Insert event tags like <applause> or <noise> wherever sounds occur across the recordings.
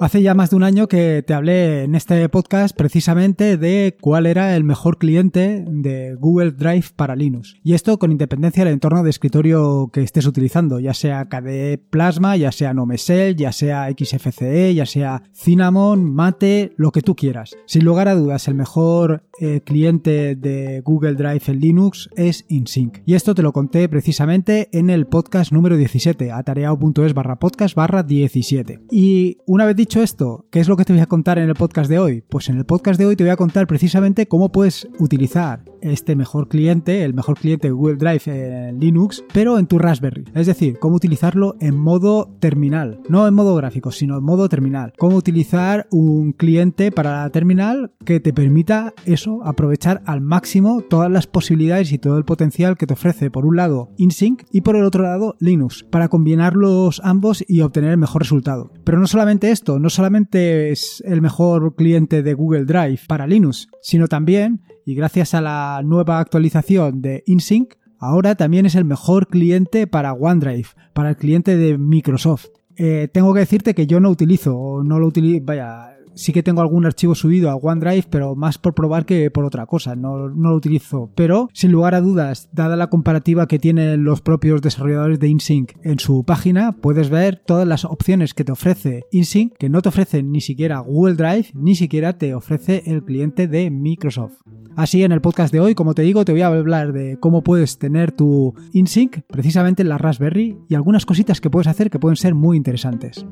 Hace ya más de un año que te hablé en este podcast precisamente de cuál era el mejor cliente de Google Drive para Linux. Y esto con independencia del entorno de escritorio que estés utilizando, ya sea KDE Plasma, ya sea Nomesel, ya sea XFCE, ya sea Cinnamon, Mate, lo que tú quieras. Sin lugar a dudas, el mejor eh, cliente de Google Drive en Linux es InSync. Y esto te lo conté precisamente en el podcast número 17, atareado.es barra podcast barra 17. Y una vez dicho dicho esto, ¿qué es lo que te voy a contar en el podcast de hoy? Pues en el podcast de hoy te voy a contar precisamente cómo puedes utilizar este mejor cliente, el mejor cliente de Google Drive en Linux, pero en tu Raspberry. Es decir, cómo utilizarlo en modo terminal, no en modo gráfico, sino en modo terminal. Cómo utilizar un cliente para la terminal que te permita eso, aprovechar al máximo todas las posibilidades y todo el potencial que te ofrece por un lado InSync y por el otro lado Linux, para combinarlos ambos y obtener el mejor resultado. Pero no solamente esto, no solamente es el mejor cliente de Google Drive para Linux, sino también y gracias a la nueva actualización de InSync, ahora también es el mejor cliente para OneDrive, para el cliente de Microsoft. Eh, tengo que decirte que yo no utilizo, no lo utilizo, vaya, sí que tengo algún archivo subido a OneDrive, pero más por probar que por otra cosa, no, lo utilizo. Pero, sin lugar a dudas, dada la comparativa que tienen los propios desarrolladores de InSync en su página, puedes ver todas las opciones que te ofrece InSync, que no te ofrece ni siquiera Google Drive, ni siquiera te ofrece el cliente de Microsoft. Así en el podcast de hoy, como te digo, te voy a hablar de cómo puedes tener tu InSync precisamente en la Raspberry y algunas cositas que puedes hacer que pueden ser muy interesantes.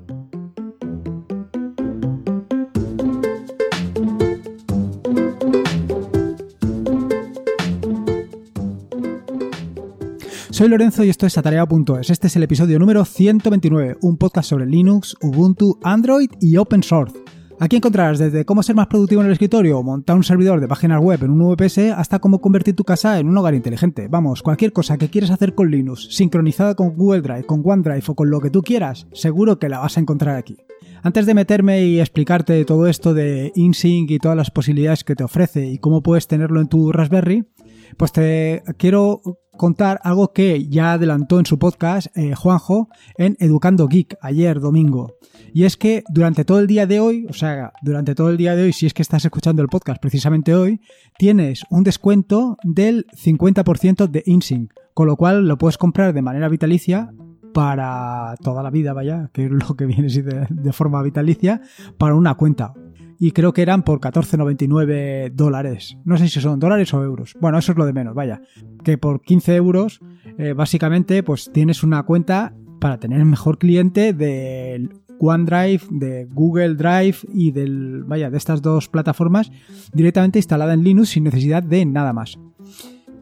Soy Lorenzo y esto es Atareado.es. Este es el episodio número 129, un podcast sobre Linux, Ubuntu, Android y Open Source. Aquí encontrarás desde cómo ser más productivo en el escritorio o montar un servidor de páginas web en un VPS hasta cómo convertir tu casa en un hogar inteligente. Vamos, cualquier cosa que quieras hacer con Linux, sincronizada con Google Drive, con OneDrive o con lo que tú quieras, seguro que la vas a encontrar aquí. Antes de meterme y explicarte todo esto de InSync y todas las posibilidades que te ofrece y cómo puedes tenerlo en tu Raspberry, pues te quiero contar algo que ya adelantó en su podcast eh, Juanjo en Educando Geek ayer domingo. Y es que durante todo el día de hoy, o sea, durante todo el día de hoy, si es que estás escuchando el podcast precisamente hoy, tienes un descuento del 50% de InSync, con lo cual lo puedes comprar de manera vitalicia para toda la vida, vaya, que es lo que viene de, de forma vitalicia, para una cuenta y creo que eran por 14,99 dólares. No sé si son dólares o euros. Bueno, eso es lo de menos, vaya. Que por 15 euros, eh, básicamente, pues tienes una cuenta para tener el mejor cliente del OneDrive, de Google Drive y del, vaya, de estas dos plataformas directamente instalada en Linux sin necesidad de nada más.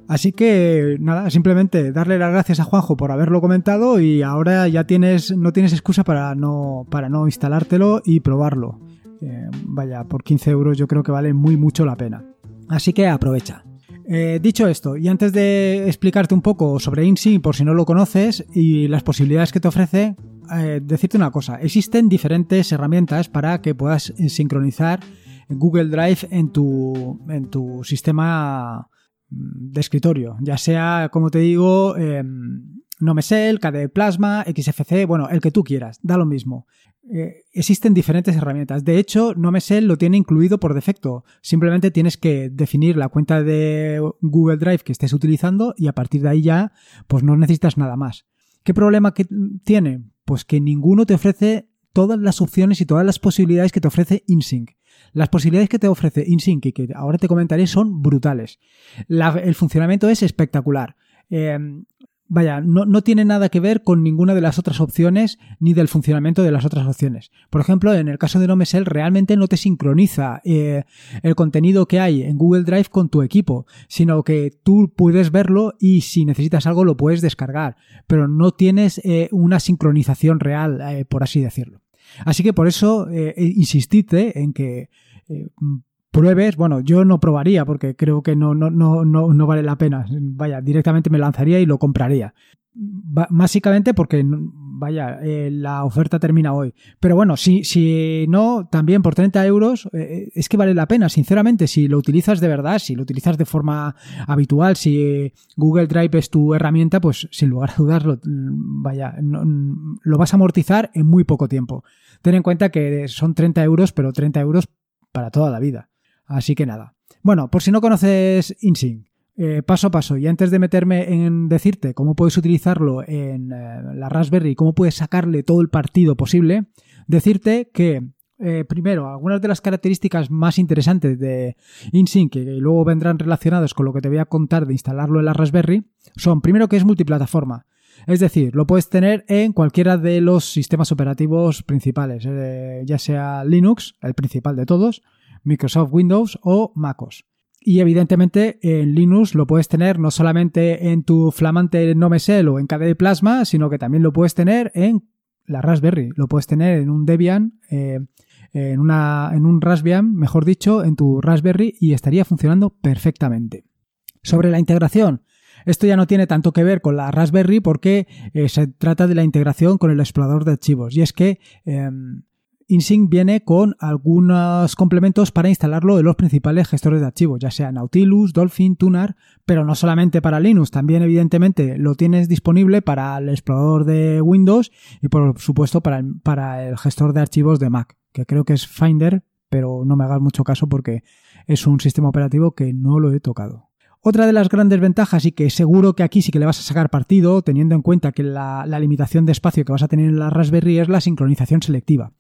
Así que nada, simplemente darle las gracias a Juanjo por haberlo comentado y ahora ya tienes no tienes excusa para no para no instalártelo y probarlo. Eh, vaya, por 15 euros yo creo que vale muy mucho la pena. Así que aprovecha. Eh, dicho esto, y antes de explicarte un poco sobre INSI, por si no lo conoces, y las posibilidades que te ofrece, eh, decirte una cosa. Existen diferentes herramientas para que puedas sincronizar Google Drive en tu, en tu sistema mm, de escritorio. Ya sea, como te digo, em, Nomesel, KDE Plasma, XFC, bueno, el que tú quieras, da lo mismo. Eh, existen diferentes herramientas. De hecho, Nomesel lo tiene incluido por defecto. Simplemente tienes que definir la cuenta de Google Drive que estés utilizando y a partir de ahí ya, pues no necesitas nada más. ¿Qué problema que tiene? Pues que ninguno te ofrece todas las opciones y todas las posibilidades que te ofrece InSync. Las posibilidades que te ofrece InSync y que ahora te comentaré son brutales. el funcionamiento es espectacular. Eh, vaya, no, tiene nada que ver con ninguna de las otras opciones ni del funcionamiento de las otras opciones. Por ejemplo, en el caso de Nomesel realmente no te sincroniza eh, el contenido que hay en Google Drive con tu equipo, sino que tú puedes verlo y si necesitas algo lo puedes descargar, pero no tienes eh, una sincronización real, eh, por así decirlo. Así que por eso insistite en que pruebes, bueno, yo no probaría porque creo que no, no, no, no, no vale la pena. Vaya, directamente me lanzaría y lo compraría. básicamente porque vaya, eh, la oferta termina hoy. Pero bueno, si, si no, también por 30 euros eh, es que vale la pena, sinceramente, si lo utilizas de verdad, si lo utilizas de forma habitual, si Google Drive es tu herramienta, pues sin lugar a dudas, vaya, lo vas a amortizar en muy poco tiempo. Ten en cuenta que son 30 euros, pero 30 euros para toda la vida. Así que nada. Bueno, por si no conoces InSync, eh, paso a paso, y antes de meterme en decirte cómo puedes utilizarlo en eh, la Raspberry y cómo puedes sacarle todo el partido posible, decirte que eh, primero, algunas de las características más interesantes de InSync que luego vendrán relacionadas con lo que te voy a contar de instalarlo en la Raspberry son, primero, que es multiplataforma. Es decir, lo puedes tener en cualquiera de los sistemas operativos principales, ya sea Linux, el principal de todos, Microsoft Windows o MacOS. Y evidentemente en Linux lo puedes tener no solamente en tu flamante Nomesel o en KDE Plasma, sino que también lo puedes tener en la Raspberry. Lo puedes tener en un Debian, eh, en, una, en un Raspbian, mejor dicho, en tu Raspberry y estaría funcionando perfectamente. Sobre la integración, esto ya no tiene tanto que ver con la Raspberry porque eh, se trata de la integración con el explorador de archivos. Y es que em, InSync viene con algunos complementos para instalarlo en los principales gestores de archivos, ya sea Nautilus, Dolphin, Tunar, pero no solamente para Linux, también evidentemente lo tienes disponible para el explorador de Windows y por supuesto para el, para el gestor de archivos de Mac, que creo que es Finder, pero no me hagas mucho caso porque es un sistema operativo que no lo he tocado. Otra de las grandes ventajas y que seguro que aquí sí que le vas a sacar partido, teniendo en cuenta que la, limitación de espacio que vas a tener en la Raspberry es la sincronización selectiva.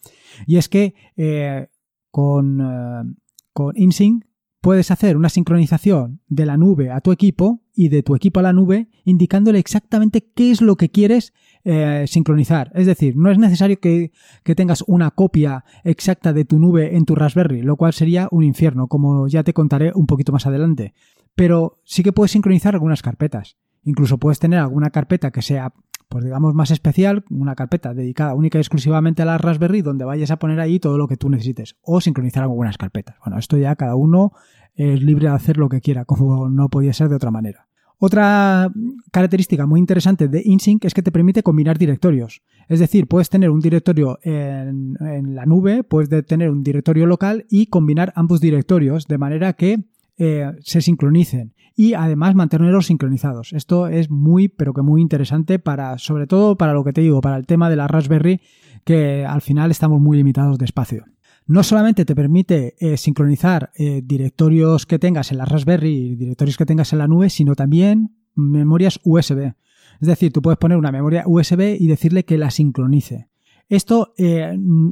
Y es que eh, con, eh, con InSync puedes hacer una sincronización de la nube a tu equipo y de tu equipo a la nube, indicándole exactamente qué es lo que quieres eh, sincronizar. Es decir, no es necesario que, tengas una copia exacta de tu nube en tu Raspberry, lo cual sería un infierno, como ya te contaré un poquito más adelante pero sí que puedes sincronizar algunas carpetas. Incluso puedes tener alguna carpeta que sea, pues digamos, más especial, una carpeta dedicada única y exclusivamente a la Raspberry, donde vayas a poner ahí todo lo que tú necesites, o sincronizar algunas carpetas. Bueno, esto ya cada uno es libre de hacer lo que quiera, como no podía ser de otra manera. Otra característica muy interesante de InSync es que te permite combinar directorios. Es decir, puedes tener un directorio en, en la nube, puedes tener un directorio local y combinar ambos directorios de manera que eh, se sincronicen y además mantenerlos sincronizados. Esto es muy, pero que muy interesante para, sobre todo para lo que te digo, para el tema de la Raspberry, que al final estamos muy limitados de espacio. No solamente te permite eh, sincronizar eh, directorios que tengas en la Raspberry y directorios que tengas en la nube, sino también memorias USB. Es decir, tú puedes poner una memoria USB y decirle que la sincronice. Esto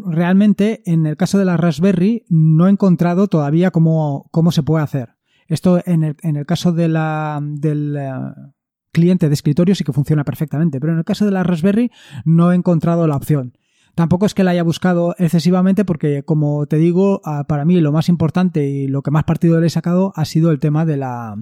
realmente en el caso de la Raspberry no he encontrado todavía cómo, cómo se puede hacer. Esto en el, en el caso de la, del eh, cliente de escritorio sí que funciona perfectamente, pero en el caso de la Raspberry no he encontrado la opción. Tampoco es que la haya buscado excesivamente porque, como te digo, ah, para mí lo más importante y lo que más partido le he sacado ha sido el tema de la,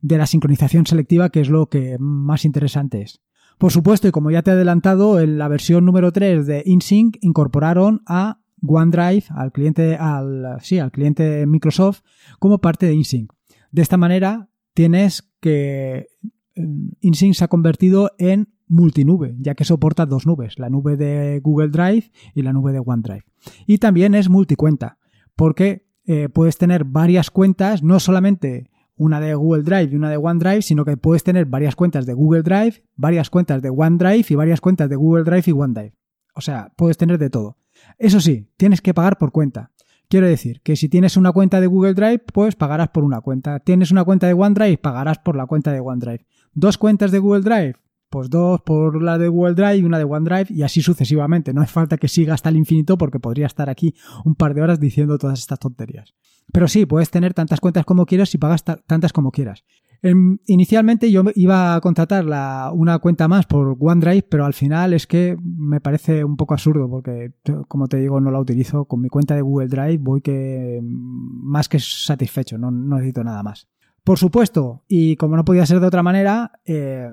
de la sincronización selectiva, que es lo que más interesante es. Por supuesto, y como ya te he adelantado, en la versión número 3 de InSync incorporaron a OneDrive, al cliente, al, sí, al cliente Microsoft, como parte de InSync. De esta manera tienes que mm, InSync se ha convertido en multinube, ya que soporta dos nubes, la nube de Google Drive y la nube de OneDrive. Y también es multicuenta, porque eh, puedes tener varias cuentas, no solamente una de Google Drive y una de OneDrive, sino que puedes tener varias cuentas de Google Drive, varias cuentas de OneDrive y varias cuentas de Google Drive y OneDrive. O sea, puedes tener de todo. Eso sí, tienes que pagar por cuenta. Quiero decir que si tienes una cuenta de Google Drive, pues pagarás por una cuenta. Tienes una cuenta de OneDrive, pagarás por la cuenta de OneDrive. Dos cuentas de Google Drive, pues dos por la de Google Drive y una de OneDrive y así sucesivamente. No es falta que siga hasta el infinito porque podría estar aquí un par de horas diciendo todas estas tonterías. Pero sí, puedes tener tantas cuentas como quieras y pagas tantas como quieras. Em, inicialmente yo iba a contratar una cuenta más por OneDrive, pero al final es que me parece un poco absurdo porque, como te digo, no la utilizo. Con mi cuenta de Google Drive voy que más que satisfecho, no, necesito nada más. Por supuesto, y como no podía ser de otra manera, eh,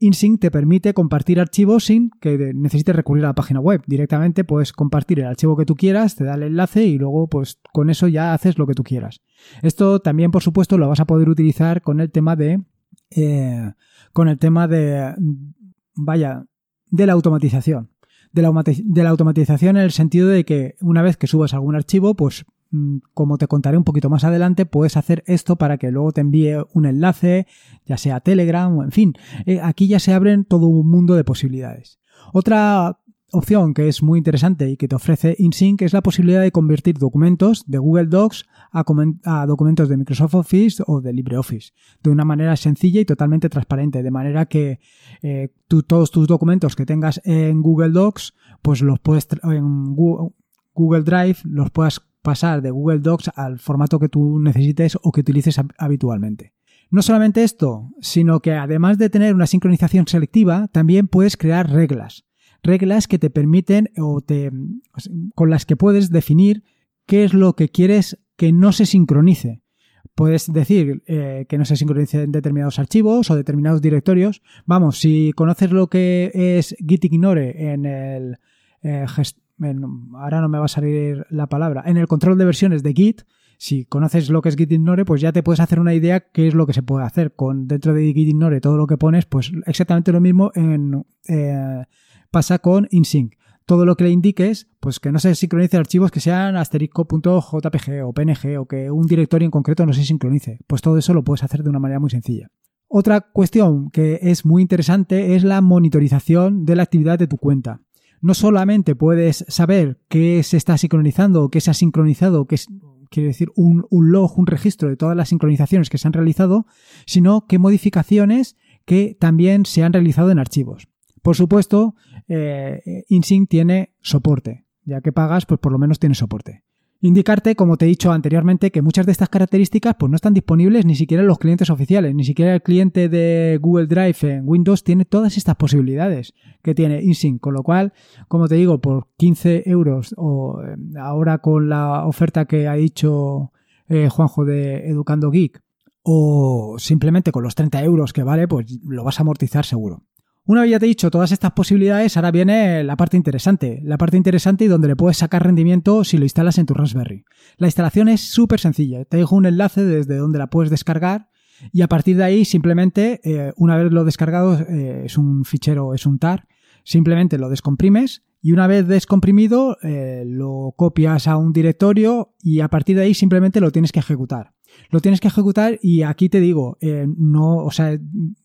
InSync te permite compartir archivos sin que necesites recurrir a la página web. Directamente puedes compartir el archivo que tú quieras, te da el enlace y luego pues con eso ya haces lo que tú quieras. Esto también por supuesto lo vas a poder utilizar con el tema de... Eh, con el tema de... vaya, de la automatización. de la, automatización en el sentido de que una vez que subas algún archivo, pues como te contaré un poquito más adelante, puedes hacer esto para que luego te envíe un enlace, ya sea Telegram o en fin. Eh, aquí ya se abren todo un mundo de posibilidades. Otra opción que es muy interesante y que te ofrece InSync es la posibilidad de convertir documentos de Google Docs a, documentos de Microsoft Office o de LibreOffice de una manera sencilla y totalmente transparente, de manera que eh, todos tus documentos que tengas en Google Docs, pues los puedes en Google Drive los puedas pasar de Google Docs al formato que tú necesites o que utilices habitualmente. No solamente esto, sino que además de tener una sincronización selectiva, también puedes crear reglas reglas que te permiten o te, con las que puedes definir qué es lo que quieres que no se sincronice. Puedes decir eh, que no se sincronice en determinados archivos o determinados directorios. Vamos, si conoces lo que es git ignore en el... Eh, ahora no me va a salir la palabra. En el control de versiones de Git, si conoces lo que es Git Ignore, pues ya te puedes hacer una idea qué es lo que se puede hacer. Con dentro de Git Ignore todo lo que pones, pues exactamente lo mismo eh, pasa con InSync. Todo lo que le indiques, pues que no se sincronice archivos que sean asterisco.jpg o PNG o que un directorio en concreto no se sincronice. Pues todo eso lo puedes hacer de una manera muy sencilla. Otra cuestión que es muy interesante es la monitorización de la actividad de tu cuenta. No solamente puedes saber qué se está sincronizando o qué se ha sincronizado, qué quiere decir un, un log, un registro de todas las sincronizaciones que se han realizado, sino qué modificaciones que también se han realizado en archivos. Por supuesto, eh, InSync tiene soporte. Ya que pagas, pues por lo menos tiene soporte. Indicarte, como te he dicho anteriormente, que muchas de estas características pues no están disponibles ni siquiera en los clientes oficiales, ni siquiera el cliente de Google Drive en Windows tiene todas estas posibilidades que tiene InSync, con lo cual, como te digo, por 15 euros o eh, ahora con la oferta que ha dicho eh, Juanjo de Educando Geek o simplemente con los 30 euros que vale, pues lo vas a amortizar seguro. Una vez ya te he dicho todas estas posibilidades, ahora viene la parte interesante. La parte interesante y donde le puedes sacar rendimiento si lo instalas en tu Raspberry. La instalación es súper sencilla. Te dejo un enlace desde donde la puedes descargar y a partir de ahí simplemente, eh, una vez lo descargado, eh, es un fichero, es un tar, simplemente lo descomprimes y una vez descomprimido eh, lo copias a un directorio y a partir de ahí simplemente lo tienes que ejecutar. Lo tienes que ejecutar y aquí te digo, no, o sea,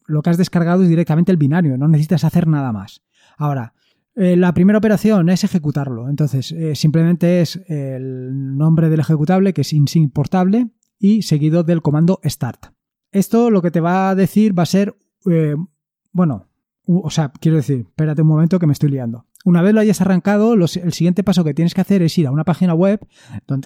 lo que has descargado es directamente el binario, no necesitas hacer nada más. Ahora, eh, la primera operación es ejecutarlo. Entonces, eh, simplemente es el nombre del ejecutable, que es importable, y seguido del comando start. Esto lo que te va a decir va a ser, eh, bueno, o sea, quiero decir, espérate un momento que me estoy liando. Una vez lo hayas arrancado, el siguiente paso que tienes que hacer es ir a una página web,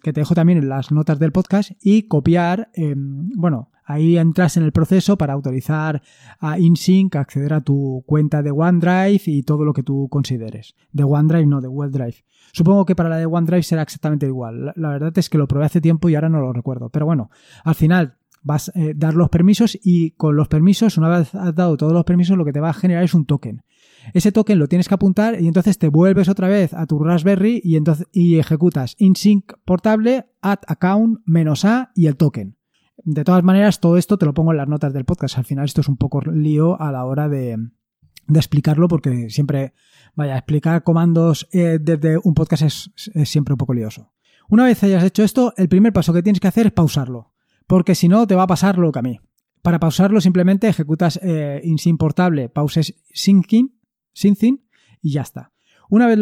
que te dejo también en las notas del podcast, y copiar, em, bueno, ahí entras en el proceso para autorizar a InSync, acceder a tu cuenta de OneDrive y todo lo que tú consideres. De OneDrive, no, de Google Drive. Supongo que para la de OneDrive será exactamente igual. La, verdad es que lo probé hace tiempo y ahora no lo recuerdo. Pero bueno, al final vas a eh, dar los permisos y con los permisos, una vez has dado todos los permisos, lo que te va a generar es un token. Ese token lo tienes que apuntar y entonces te vuelves otra vez a tu Raspberry y, entonces, y ejecutas insync portable, add account, menos A y el token. De todas maneras, todo esto te lo pongo en las notas del podcast. Al final esto es un poco lío a la hora de, explicarlo porque siempre, vaya, explicar comandos eh, desde un podcast es, siempre un poco lioso. Una vez hayas hecho esto, el primer paso que tienes que hacer es pausarlo, porque si no te va a pasar lo que a mí. Para pausarlo simplemente ejecutas eh, portable, pauses syncing, syncing y ya está. Una vez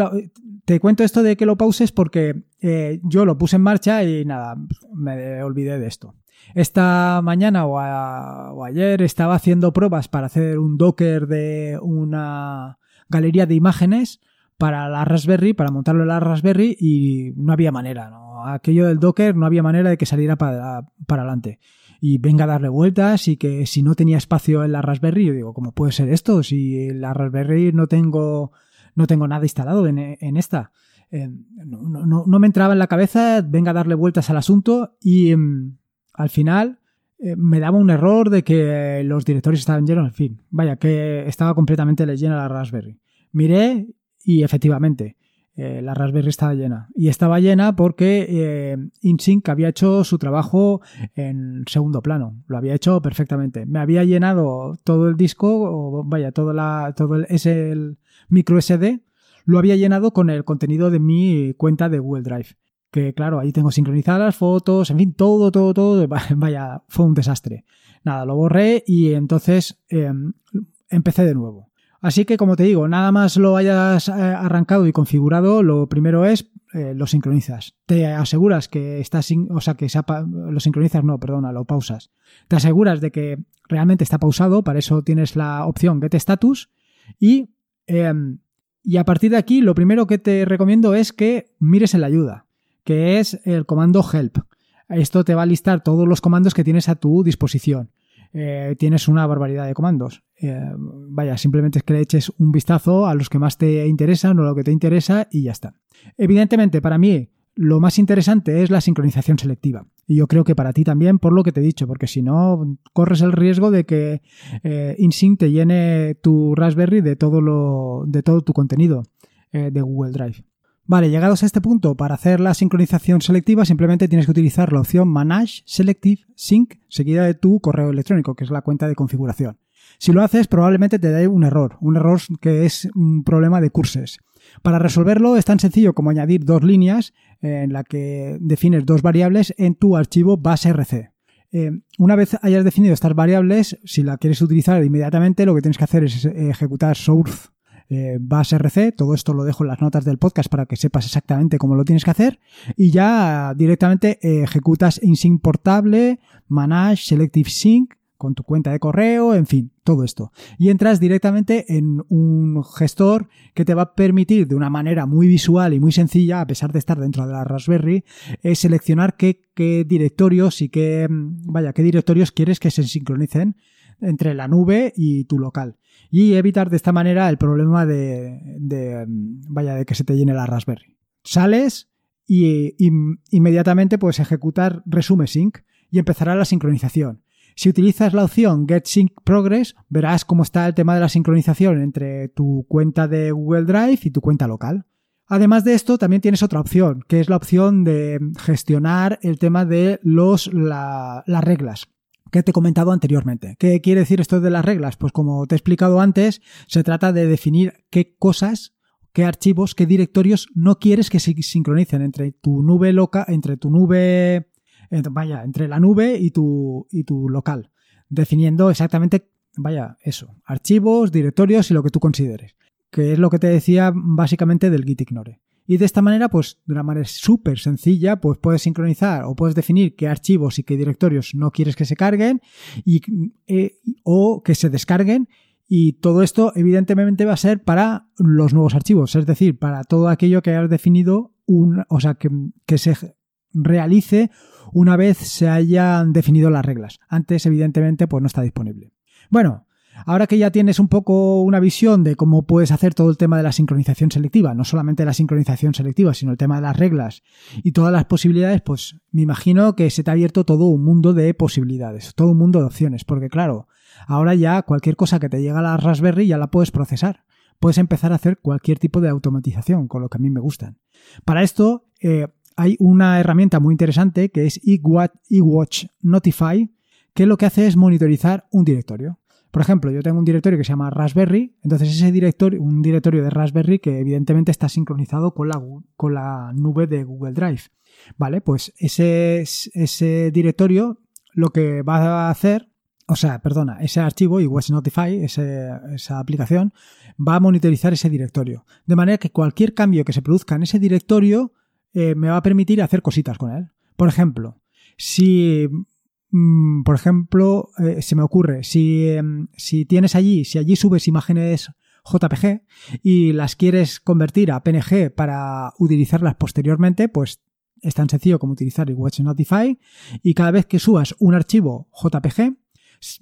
te cuento esto de que lo pauses porque eh, yo lo puse en marcha y nada, me olvidé de esto. Esta mañana o, ayer estaba haciendo pruebas para hacer un Docker de una galería de imágenes para la Raspberry, para montarlo en la Raspberry y no había manera, ¿no? Aquello del Docker no había manera de que saliera para, para adelante. Y venga a darle vueltas y que si no tenía espacio en la Raspberry, yo digo, ¿cómo puede ser esto? Si en la Raspberry no tengo, no tengo nada instalado en, esta. Eh, no, no, me entraba en la cabeza, venga a darle vueltas al asunto y... Em, al final eh, me daba un error de que los directorios estaban llenos, en fin, vaya, que estaba completamente llena la Raspberry. Miré y efectivamente, eh, la Raspberry estaba llena. Y estaba llena porque eh, InSync había hecho su trabajo en segundo plano. Lo había hecho perfectamente. Me había llenado todo el disco, o vaya, todo, la, todo el, el micro SD, lo había llenado con el contenido de mi cuenta de Google Drive. Que claro, ahí tengo sincronizadas fotos, en fin, todo, todo, todo. <laughs> Vaya, fue un desastre. Nada, lo borré y entonces em, empecé de nuevo. Así que, como te digo, nada más lo hayas eh, arrancado y configurado, lo primero es eh, lo sincronizas. Te aseguras que estás, o sea, que lo sincronizas, no, perdona, lo pausas. Te aseguras de que realmente está pausado, para eso tienes la opción Get Status y, em, y a partir de aquí lo primero que te recomiendo es que mires en la ayuda, que es el comando Help. Esto te va a listar todos los comandos que tienes a tu disposición. Eh, tienes una barbaridad de comandos. Eh, vaya, simplemente es que le eches un vistazo a los que más te interesan o a lo que te interesa y ya está. Evidentemente, para mí, lo más interesante es la sincronización selectiva. Y yo creo que para ti también, por lo que te he dicho, porque si no, corres el riesgo de que eh, InSync te llene tu Raspberry de todo, lo, de todo tu contenido de Google Drive. Vale, llegados a este punto, para hacer la sincronización selectiva simplemente tienes que utilizar la opción Manage Selective Sync seguida de tu correo electrónico, que es la cuenta de configuración. Si lo haces, probablemente te dé un error, un error que es un problema de curses. Para resolverlo es tan sencillo como añadir dos líneas en la que defines dos variables en tu archivo base.rc. Eh, una vez hayas definido estas variables, si la quieres utilizar inmediatamente, lo que tienes que hacer es ejecutar source eh, vas RC, todo esto lo dejo en las notas del podcast para que sepas exactamente cómo lo tienes que hacer y ya directamente ejecutas InSync portable, Manage, Selective Sync con tu cuenta de correo, en fin, todo esto. Y entras directamente en un gestor que te va a permitir de una manera muy visual y muy sencilla, a pesar de estar dentro de la Raspberry, es seleccionar qué, qué directorios y qué, vaya, qué directorios quieres que se sincronicen entre la nube y tu local y evitar de esta manera el problema de, vaya, de que se te llene la Raspberry. Sales y, inmediatamente puedes ejecutar resume sync y empezará la sincronización. Si utilizas la opción Get Sync Progress, verás cómo está el tema de la sincronización entre tu cuenta de Google Drive y tu cuenta local. Además de esto, también tienes otra opción, que es la opción de gestionar el tema de los, las reglas que te he comentado anteriormente. ¿Qué quiere decir esto de las reglas? Pues como te he explicado antes, se trata de definir qué cosas, qué archivos, qué directorios no quieres que se sincronicen entre tu nube loca, entre tu nube, vaya, entre la nube y tu, y tu local. Definiendo exactamente, vaya, eso, archivos, directorios y lo que tú consideres. Que es lo que te decía básicamente del git ignore. Y de esta manera, pues de una manera súper sencilla, pues puedes sincronizar o puedes definir qué archivos y qué directorios no quieres que se carguen y, eh, o que se descarguen. Y todo esto evidentemente va a ser para los nuevos archivos, es decir, para todo aquello que hayas definido, un, o sea, que, que se realice una vez se hayan definido las reglas. Antes, evidentemente, pues no está disponible. Bueno, Ahora que ya tienes un poco una visión de cómo puedes hacer todo el tema de la sincronización selectiva, no solamente la sincronización selectiva, sino el tema de las reglas y todas las posibilidades, pues me imagino que se te ha abierto todo un mundo de posibilidades, todo un mundo de opciones, porque claro, ahora ya cualquier cosa que te llega a la Raspberry ya la puedes procesar. Puedes empezar a hacer cualquier tipo de automatización, con lo que a mí me gustan. Para esto eh, hay una herramienta muy interesante que es eWatch Notify, que lo que hace es monitorizar un directorio. Por ejemplo, yo tengo un directorio que se llama Raspberry, entonces ese directorio, un directorio de Raspberry que evidentemente está sincronizado con la, nube de Google Drive. Vale, pues ese, directorio lo que va a hacer, o sea, perdona, ese archivo y Notify, esa aplicación, va a monitorizar ese directorio. De manera que cualquier cambio que se produzca en ese directorio eh, me va a permitir hacer cositas con él. Por ejemplo, si Mm, por ejemplo, eh, se me ocurre, si, em, si tienes allí, si allí subes imágenes JPG y las quieres convertir a PNG para utilizarlas posteriormente, pues es tan sencillo como utilizar el Watch Notify y cada vez que subas un archivo JPG,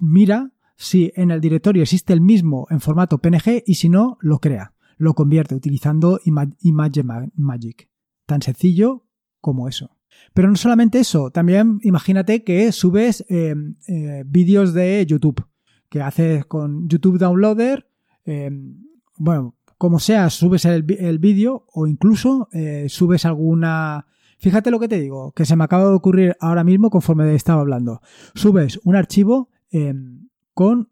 mira si en el directorio existe el mismo en formato PNG y si no, lo crea, lo convierte utilizando Image Magic. Tan sencillo como eso. Pero no solamente eso, también imagínate que subes eh, eh, vídeos de YouTube, que haces con YouTube Downloader, eh, bueno, como sea, subes el, vídeo o incluso subes alguna... Fíjate lo que te digo, que se me acaba de ocurrir ahora mismo conforme estaba hablando. Subes un archivo con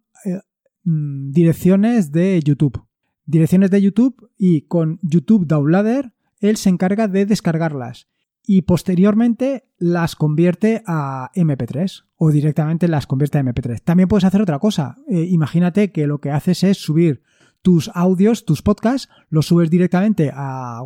mm, direcciones de YouTube direcciones de YouTube y con YouTube Downloader él se encarga de descargarlas y posteriormente las convierte a MP3 o directamente las convierte a MP3. También puedes hacer otra cosa. Eh, imagínate que lo que haces es subir tus audios, tus podcasts, los subes directamente a,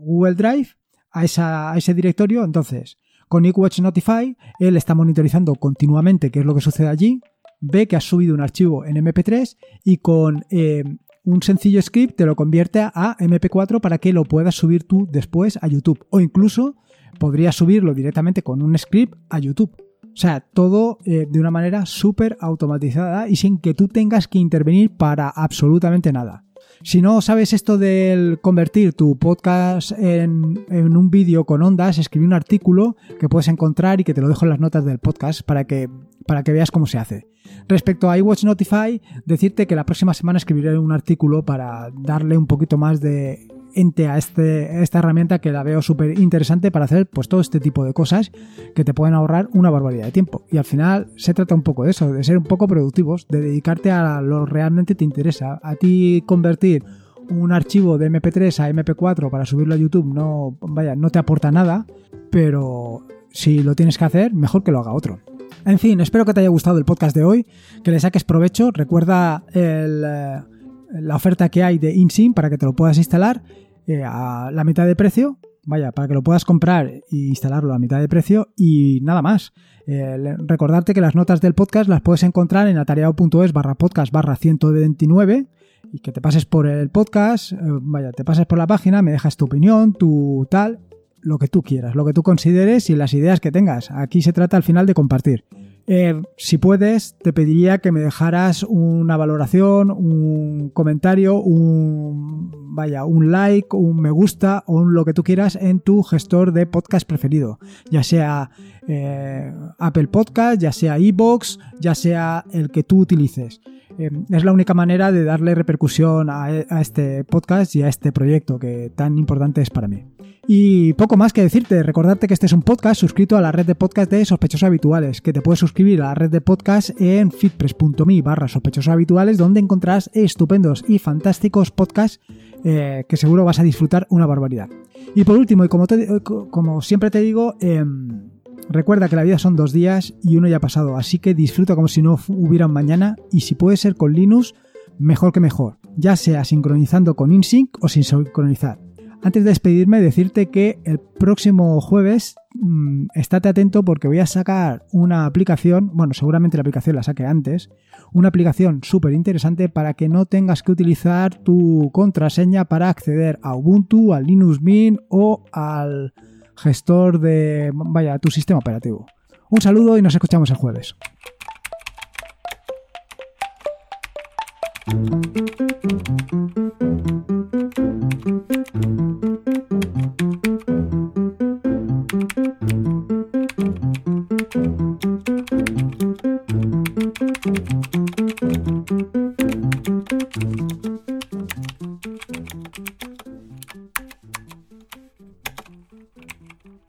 Google Drive, a, ese directorio. Entonces, con eWatch Notify, él está monitorizando continuamente qué es lo que sucede allí, ve que has subido un archivo en MP3 y con eh, un sencillo script te lo convierte a MP4 para que lo puedas subir tú después a YouTube. O incluso podrías subirlo directamente con un script a YouTube. O sea, todo eh, de una manera súper automatizada y sin que tú tengas que intervenir para absolutamente nada. Si no sabes esto del convertir tu podcast en, un vídeo con ondas, escribí un artículo que puedes encontrar y que te lo dejo en las notas del podcast para que, para que veas cómo se hace. Respecto a iWatch Notify, decirte que la próxima semana escribiré un artículo para darle un poquito más de ente a, este, esta herramienta que la veo súper interesante para hacer pues todo este tipo de cosas que te pueden ahorrar una barbaridad de tiempo. Y al final se trata un poco de eso, de ser un poco productivos, de dedicarte a lo realmente te interesa. A ti convertir un archivo de MP3 a MP4 para subirlo a YouTube no, vaya, no te aporta nada, pero si lo tienes que hacer, mejor que lo haga otro. En fin, espero que te haya gustado el podcast de hoy, que le saques provecho. Recuerda el, eh, la oferta que hay de InSync para que te lo puedas instalar eh, a la mitad de precio. Vaya, para que lo puedas comprar e instalarlo a mitad de precio y nada más. Eh, recordarte que las notas del podcast las puedes encontrar en atareado.es barra podcast barra 129 y que te pases por el podcast, vaya, te pases por la página, me dejas tu opinión, tu tal, lo que tú quieras, lo que tú consideres y las ideas que tengas. Aquí se trata al final de compartir. Eh, si puedes, te pediría que me dejaras una valoración, un comentario, un vaya, un like, un me gusta o un lo que tú quieras en tu gestor de podcast preferido, ya sea eh, Apple Podcast, ya sea iBox, ya sea el que tú utilices. Eh, es la única manera de darle repercusión a, a este podcast y a este proyecto que tan importante es para mí. Y poco más que decirte, recordarte que este es un podcast suscrito a la red de podcast de sospechosos habituales, que te puedes suscribir a la red de podcast en fitpress.me barra sospechosos habituales, donde encontrarás estupendos y fantásticos podcasts eh, que seguro vas a disfrutar una barbaridad. Y por último, y como, siempre te digo, em, recuerda que la vida son dos días y uno ya ha pasado, así que disfruta como si no hubiera un mañana y si puede ser con Linux, mejor que mejor, ya sea sincronizando con InSync o sin sincronizar. Antes de despedirme, decirte que el próximo jueves mmm, estate atento porque voy a sacar una aplicación, bueno, seguramente la aplicación la saqué antes, una aplicación súper interesante para que no tengas que utilizar tu contraseña para acceder a Ubuntu, al Linux Mint o al gestor de, vaya, tu sistema operativo. Un saludo y nos escuchamos el jueves.